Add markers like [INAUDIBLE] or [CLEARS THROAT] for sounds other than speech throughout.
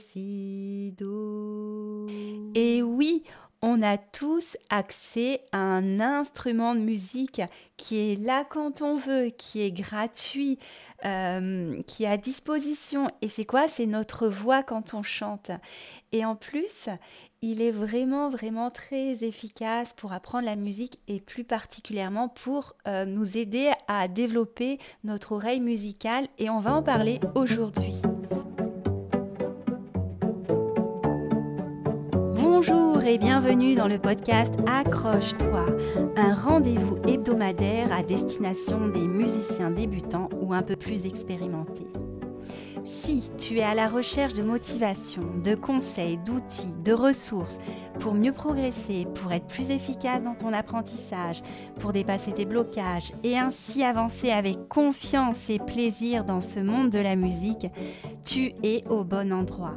si. Et oui, on a tous accès à un instrument de musique qui est là quand on veut, qui est gratuit, euh, qui est à disposition. Et c'est quoi? C'est notre voix quand on chante. Et en plus, il est vraiment, vraiment très efficace pour apprendre la musique et plus particulièrement pour euh, nous aider à développer notre oreille musicale. Et on va en parler aujourd'hui. Bonjour et bienvenue dans le podcast Accroche-toi, un rendez-vous hebdomadaire à destination des musiciens débutants ou un peu plus expérimentés. Si tu es à la recherche de motivation, de conseils, d'outils, de ressources pour mieux progresser, pour être plus efficace dans ton apprentissage, pour dépasser tes blocages et ainsi avancer avec confiance et plaisir dans ce monde de la musique, tu es au bon endroit.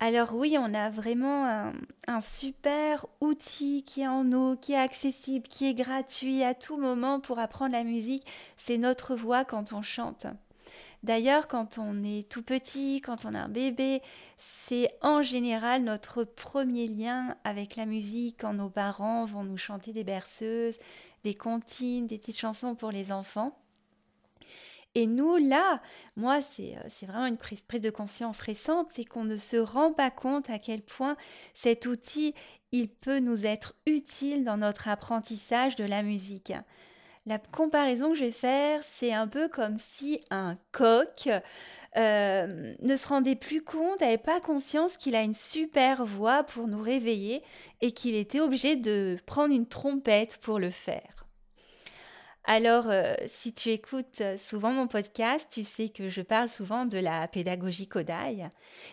Alors oui, on a vraiment un, super outil qui est en nous, qui est accessible, qui est gratuit à tout moment pour apprendre la musique. C'est notre voix quand on chante. D'ailleurs, quand on est tout petit, quand on a un bébé, c'est en général notre premier lien avec la musique quand nos parents vont nous chanter des berceuses, des comptines, des petites chansons pour les enfants. Et nous, là, moi, c'est euh, vraiment une prise, de conscience récente, c'est qu'on ne se rend pas compte à quel point cet outil, il peut nous être utile dans notre apprentissage de la musique. La comparaison que je vais faire, c'est un peu comme si un coq euh, ne se rendait plus compte, n'avait pas conscience qu'il a une super voix pour nous réveiller et qu'il était obligé de prendre une trompette pour le faire. Alors, euh, si tu écoutes euh, souvent mon podcast, tu sais que je parle souvent de la pédagogie Kodai.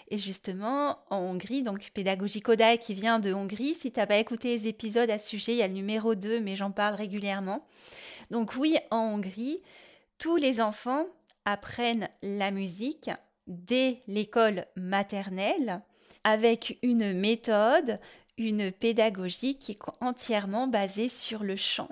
Et justement, en Hongrie, donc pédagogie Kodai qui vient de Hongrie, si tu n'as pas écouté les épisodes à ce sujet, il y a le numéro 2, mais j'en parle régulièrement. Donc oui, en Hongrie, tous les enfants apprennent la musique dès l'école maternelle avec une méthode, une pédagogie qui est entièrement basée sur le chant.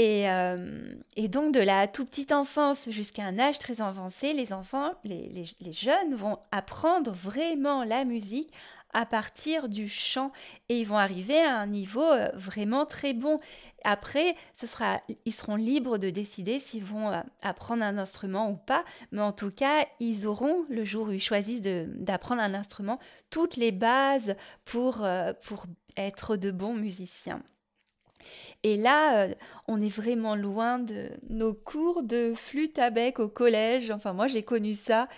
Euh, et, donc, de la toute petite enfance jusqu'à un âge très avancé, les enfants, les, jeunes vont apprendre vraiment la musique à partir du chant et ils vont arriver à un niveau euh, vraiment très bon. Après, ce sera, ils seront libres de décider s'ils vont euh, apprendre un instrument ou pas, mais en tout cas, ils auront, le jour où ils choisissent d'apprendre un instrument, toutes les bases pour, pour être de bons musiciens. Et là, euh, on est vraiment loin de nos cours de flûte à bec au collège. Enfin, moi, j'ai connu ça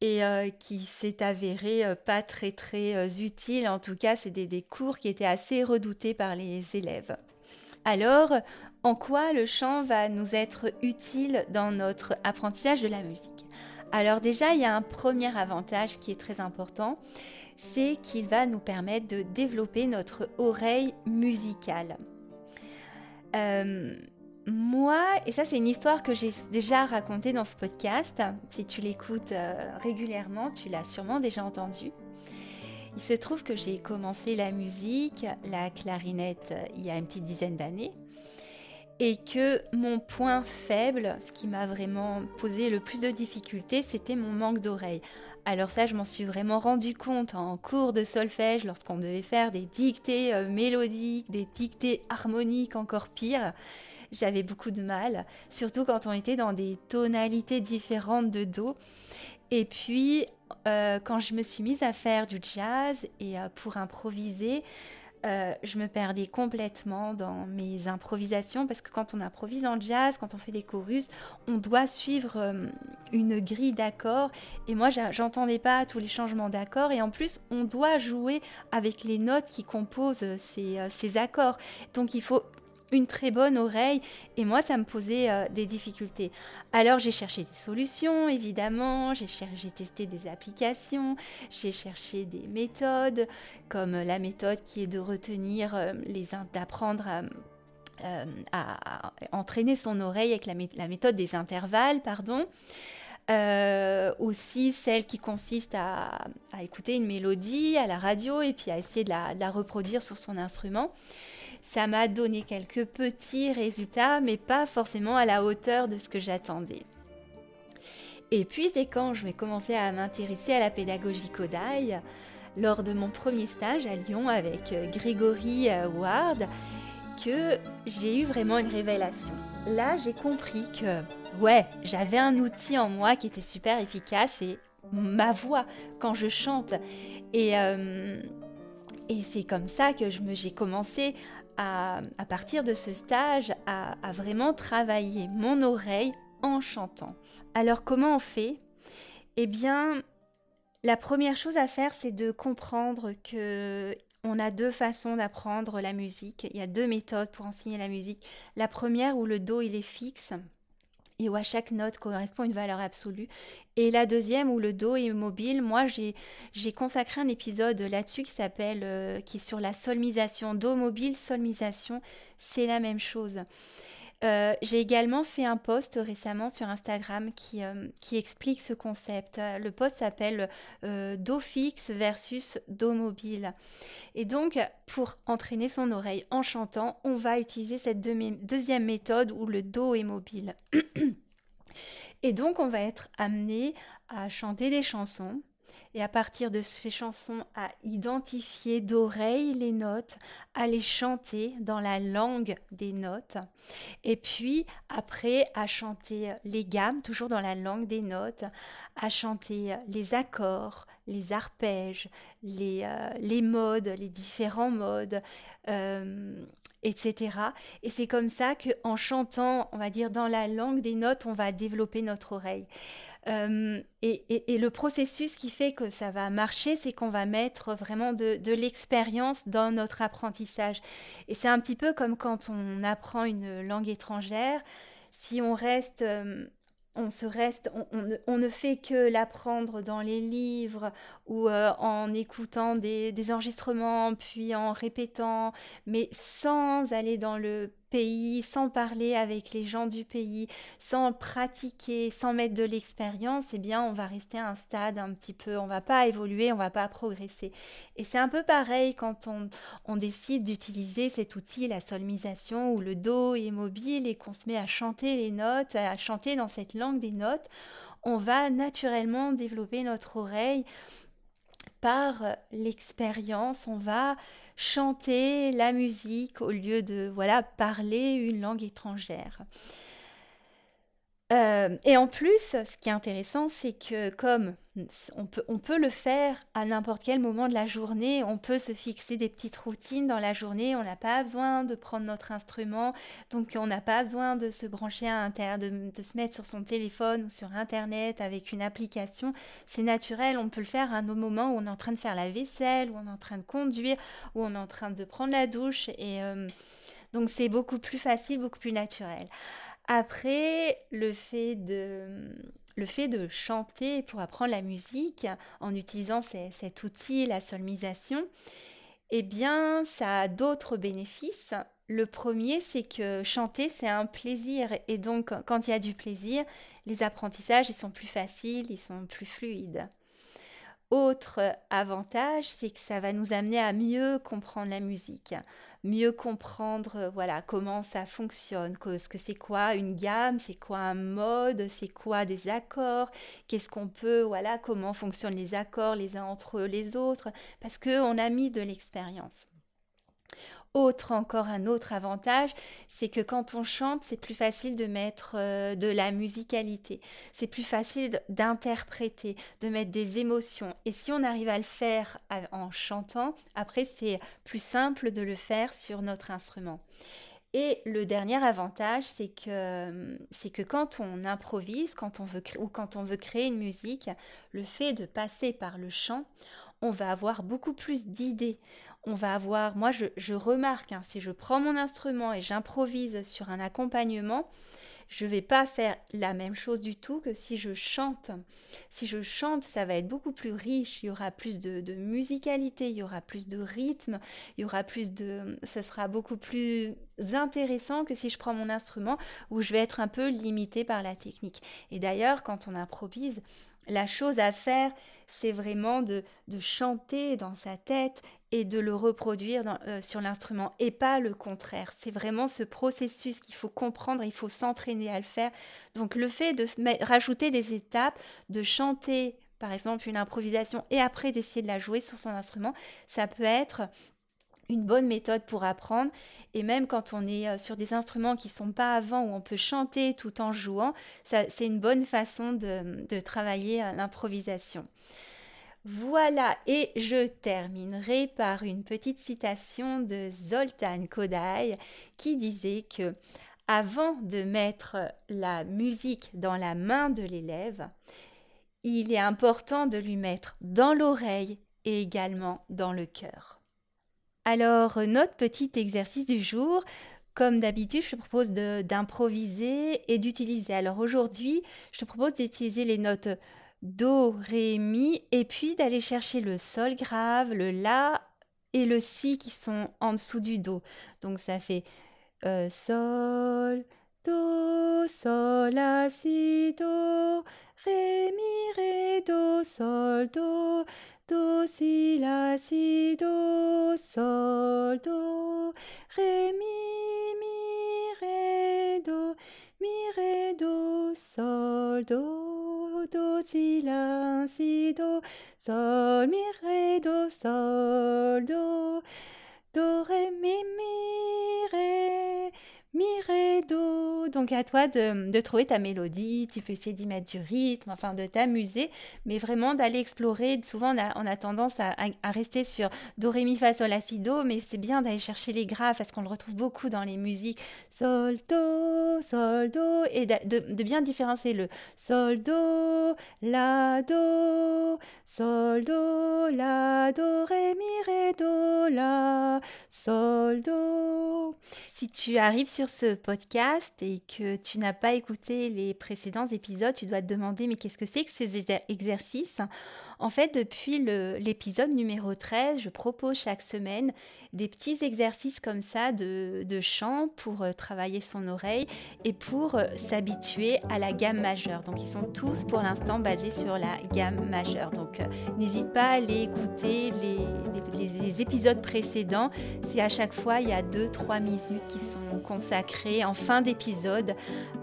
et euh, qui s'est avéré euh, pas très très utile. En tout cas, c'est des, cours qui étaient assez redoutés par les élèves. Alors, en quoi le chant va nous être utile dans notre apprentissage de la musique? Alors déjà, il y a un premier avantage qui est très important, c'est qu'il va nous permettre de développer notre oreille musicale. Euh, moi, et ça c'est une histoire que j'ai déjà racontée dans ce podcast, si tu l'écoutes euh, régulièrement, tu l'as sûrement déjà entendue. Il se trouve que j'ai commencé la musique, la clarinette, euh, il y a une petite dizaine d'années, et que mon point faible, ce qui m'a vraiment posé le plus de difficultés, c'était mon manque d'oreille. Alors ça, je m'en suis vraiment rendu compte en cours de solfège lorsqu'on devait faire des dictées euh, mélodiques, des dictées harmoniques encore pire. J'avais beaucoup de mal, surtout quand on était dans des tonalités différentes de Do. Et puis, euh, quand je me suis mise à faire du jazz et pour improviser, euh, je me perdais complètement dans mes improvisations parce que quand on improvise en jazz, quand on fait des chorus, on doit suivre euh, une grille d'accords et moi j'entendais pas tous les changements d'accords et en plus on doit jouer avec les notes qui composent euh, ces accords. Donc il faut une très bonne oreille et moi ça me posait euh, des difficultés. Alors j'ai cherché des solutions évidemment, j'ai testé des applications, j'ai cherché des méthodes comme la méthode qui est de retenir euh, les d'apprendre à, entraîner son oreille avec la, méthode des intervalles, pardon. aussi celle qui consiste à, écouter une mélodie à la radio et puis à essayer de la reproduire sur son instrument. Ça m'a donné quelques petits résultats, mais pas forcément à la hauteur de ce que j'attendais. Et puis c'est quand je vais commencer à m'intéresser à la pédagogie Kodai, lors de mon premier stage à Lyon avec euh, Grégory euh, Ward, que j'ai eu vraiment une révélation. Là, j'ai compris que, ouais, j'avais un outil en moi qui était super efficace et ma voix quand je chante. Et, euh, et c'est comme ça que j'ai commencé à, partir de ce stage, à, vraiment travailler mon oreille en chantant. Alors comment on fait? Eh bien, la première chose à faire, c'est de comprendre que on a deux façons d'apprendre la musique. Il y a deux méthodes pour enseigner la musique. La première où le do il est fixe et où à chaque note correspond une valeur absolue. Et la deuxième où le do est mobile, moi j'ai consacré un épisode là-dessus qui s'appelle, euh, qui est sur la solmisation. Do mobile, solmisation, c'est la même chose. Euh, j'ai également fait un post récemment sur Instagram qui, euh, explique ce concept. Le post s'appelle euh, Do fixe versus Do mobile. Et donc, pour entraîner son oreille en chantant, on va utiliser cette deuxième méthode où le Do est mobile. [CLEARS THROAT] Et donc, on va être amené à chanter des chansons et à partir de ces chansons à identifier d'oreille les notes, à les chanter dans la langue des notes et puis après à chanter les gammes, toujours dans la langue des notes, à chanter les accords, les arpèges, les, euh, modes, les différents modes. Euh, etc. Et c'est comme ça qu'en chantant, on va dire dans la langue des notes, on va développer notre oreille. Euh, et, le processus qui fait que ça va marcher, c'est qu'on va mettre vraiment de, l'expérience dans notre apprentissage. Et c'est un petit peu comme quand on apprend une langue étrangère. Si on reste euh, on se reste, on, ne, fait que l'apprendre dans les livres ou euh, en écoutant des, enregistrements, puis en répétant, mais sans aller dans le pays, sans parler avec les gens du pays, sans pratiquer, sans mettre de l'expérience, eh bien, on va rester à un stade un petit peu, on va pas évoluer, on va pas progresser. Et c'est un peu pareil quand on, on décide d'utiliser cet outil, la solmisation, où le dos est mobile et qu'on se met à chanter les notes, à chanter dans cette langue des notes, on va naturellement développer notre oreille par l'expérience, on va chanter la musique au lieu de voilà parler une langue étrangère. Euh, et en plus, ce qui est intéressant, c'est que comme on peut, le faire à n'importe quel moment de la journée, on peut se fixer des petites routines dans la journée, on n'a pas besoin de prendre notre instrument, donc on n'a pas besoin de se brancher à de, de, se mettre sur son téléphone ou sur Internet avec une application. C'est naturel, on peut le faire à un moment où on est en train de faire la vaisselle, où on est en train de conduire, où on est en train de prendre la douche. Et euh, donc c'est beaucoup plus facile, beaucoup plus naturel. Après, le fait de, chanter pour apprendre la musique en utilisant cet outil, la solmisation, eh bien, ça a d'autres bénéfices. Le premier, c'est que chanter, c'est un plaisir. Et donc, quand il y a du plaisir, les apprentissages, ils sont plus faciles, ils sont plus fluides. Autre avantage, c'est que ça va nous amener à mieux comprendre la musique, mieux comprendre euh, voilà comment ça fonctionne, ce que c'est quoi une gamme, c'est quoi un mode, c'est quoi des accords, qu'est-ce qu'on peut voilà comment fonctionnent les accords les uns entre les autres parce que on a mis de l'expérience. Autre encore un autre avantage, c'est que quand on chante, c'est plus facile de mettre euh, de la musicalité. C'est plus facile d'interpréter, de mettre des émotions. Et si on arrive à le faire en chantant, après c'est plus simple de le faire sur notre instrument. Et le dernier avantage, c'est que, c'est que quand on improvise, quand on veut, ou quand on veut créer une musique, le fait de passer par le chant, on va avoir beaucoup plus d'idées on va avoir, moi je, remarque, hein, si je prends mon instrument et j'improvise sur un accompagnement, je ne vais pas faire la même chose du tout que si je chante. Si je chante, ça va être beaucoup plus riche, il y aura plus de, musicalité, il y aura plus de rythme, il y aura plus de... Ce sera beaucoup plus intéressant que si je prends mon instrument où je vais être un peu limitée par la technique. Et d'ailleurs, quand on improvise, la chose à faire, c'est vraiment de, chanter dans sa tête et de le reproduire euh, sur l'instrument et pas le contraire. C'est vraiment ce processus qu'il faut comprendre, il faut s'entraîner à le faire. Donc le fait de rajouter des étapes, de chanter par exemple une improvisation et après d'essayer de la jouer sur son instrument, ça peut être une bonne méthode pour apprendre. Et même quand on est euh, sur des instruments qui sont pas avant, où on peut chanter tout en jouant, c'est une bonne façon de, travailler euh, l'improvisation. Voilà, et je terminerai par une petite citation de Zoltan Kodály qui disait que avant de mettre la musique dans la main de l'élève, il est important de lui mettre dans l'oreille et également dans le cœur. Alors, notre petit exercice du jour, comme d'habitude, je te propose d'improviser et d'utiliser. Alors aujourd'hui, je te propose d'utiliser les notes Do, Ré, Mi et puis d'aller chercher le Sol grave, le La et le Si qui sont en dessous du Do. Donc ça fait euh, Sol, Do, Sol, La, Si, Do, Ré, Mi, Ré, Do, Sol, Do do, si, la, si, do, sol, do, ré, mi, mi, ré, do, mi, ré, do, sol, do, do, si, la, si, do, sol, mi, ré, do, sol, do, do, ré, mi, Donc à toi de, trouver ta mélodie, tu peux essayer d'y mettre du rythme, enfin de t'amuser, mais vraiment d'aller explorer. Souvent on a, tendance à, rester sur do, ré, mi, fa, sol, si, do, mais c'est bien d'aller chercher les graves parce qu'on le retrouve beaucoup dans les musiques. Sol, do, sol, do, et de, bien différencier le sol, do, la, do, sol, do, la, do, ré, mi, ré, do, la, sol, do. Si tu arrives sur ce podcast et que tu n'as pas écouté les précédents épisodes, tu dois te demander mais qu'est-ce que c'est que ces exercices? En fait, depuis l'épisode numéro 13, je propose chaque semaine des petits exercices comme ça de, chant pour euh, travailler son oreille et pour euh, s'habituer à la gamme majeure. Donc ils sont tous pour l'instant basés sur la gamme majeure. Donc euh, n'hésite pas à aller écouter les, les, épisodes précédents si à chaque fois il y a 2-3 minutes qui sont consacrées en fin d'épisode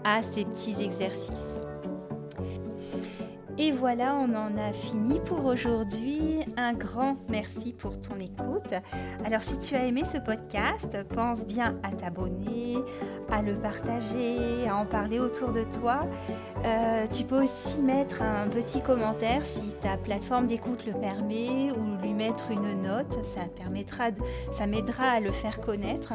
à ces petits exercices. Et voilà, on en a fini pour aujourd'hui. Un grand merci pour ton écoute. Alors si tu as aimé ce podcast, pense bien à t'abonner, à le partager, à en parler autour de toi. Euh, tu peux aussi mettre un petit commentaire si ta plateforme d'écoute le permet ou lui mettre une note. Ça m'aidera à le faire connaître.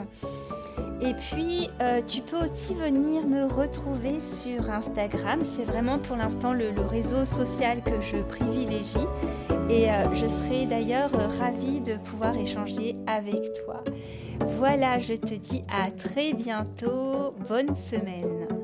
Et puis, euh, tu peux aussi venir me retrouver sur Instagram. C'est vraiment pour l'instant le, réseau social que je privilégie. Et euh, je serai d'ailleurs ravie de pouvoir échanger avec toi. Voilà, je te dis à très bientôt. Bonne semaine.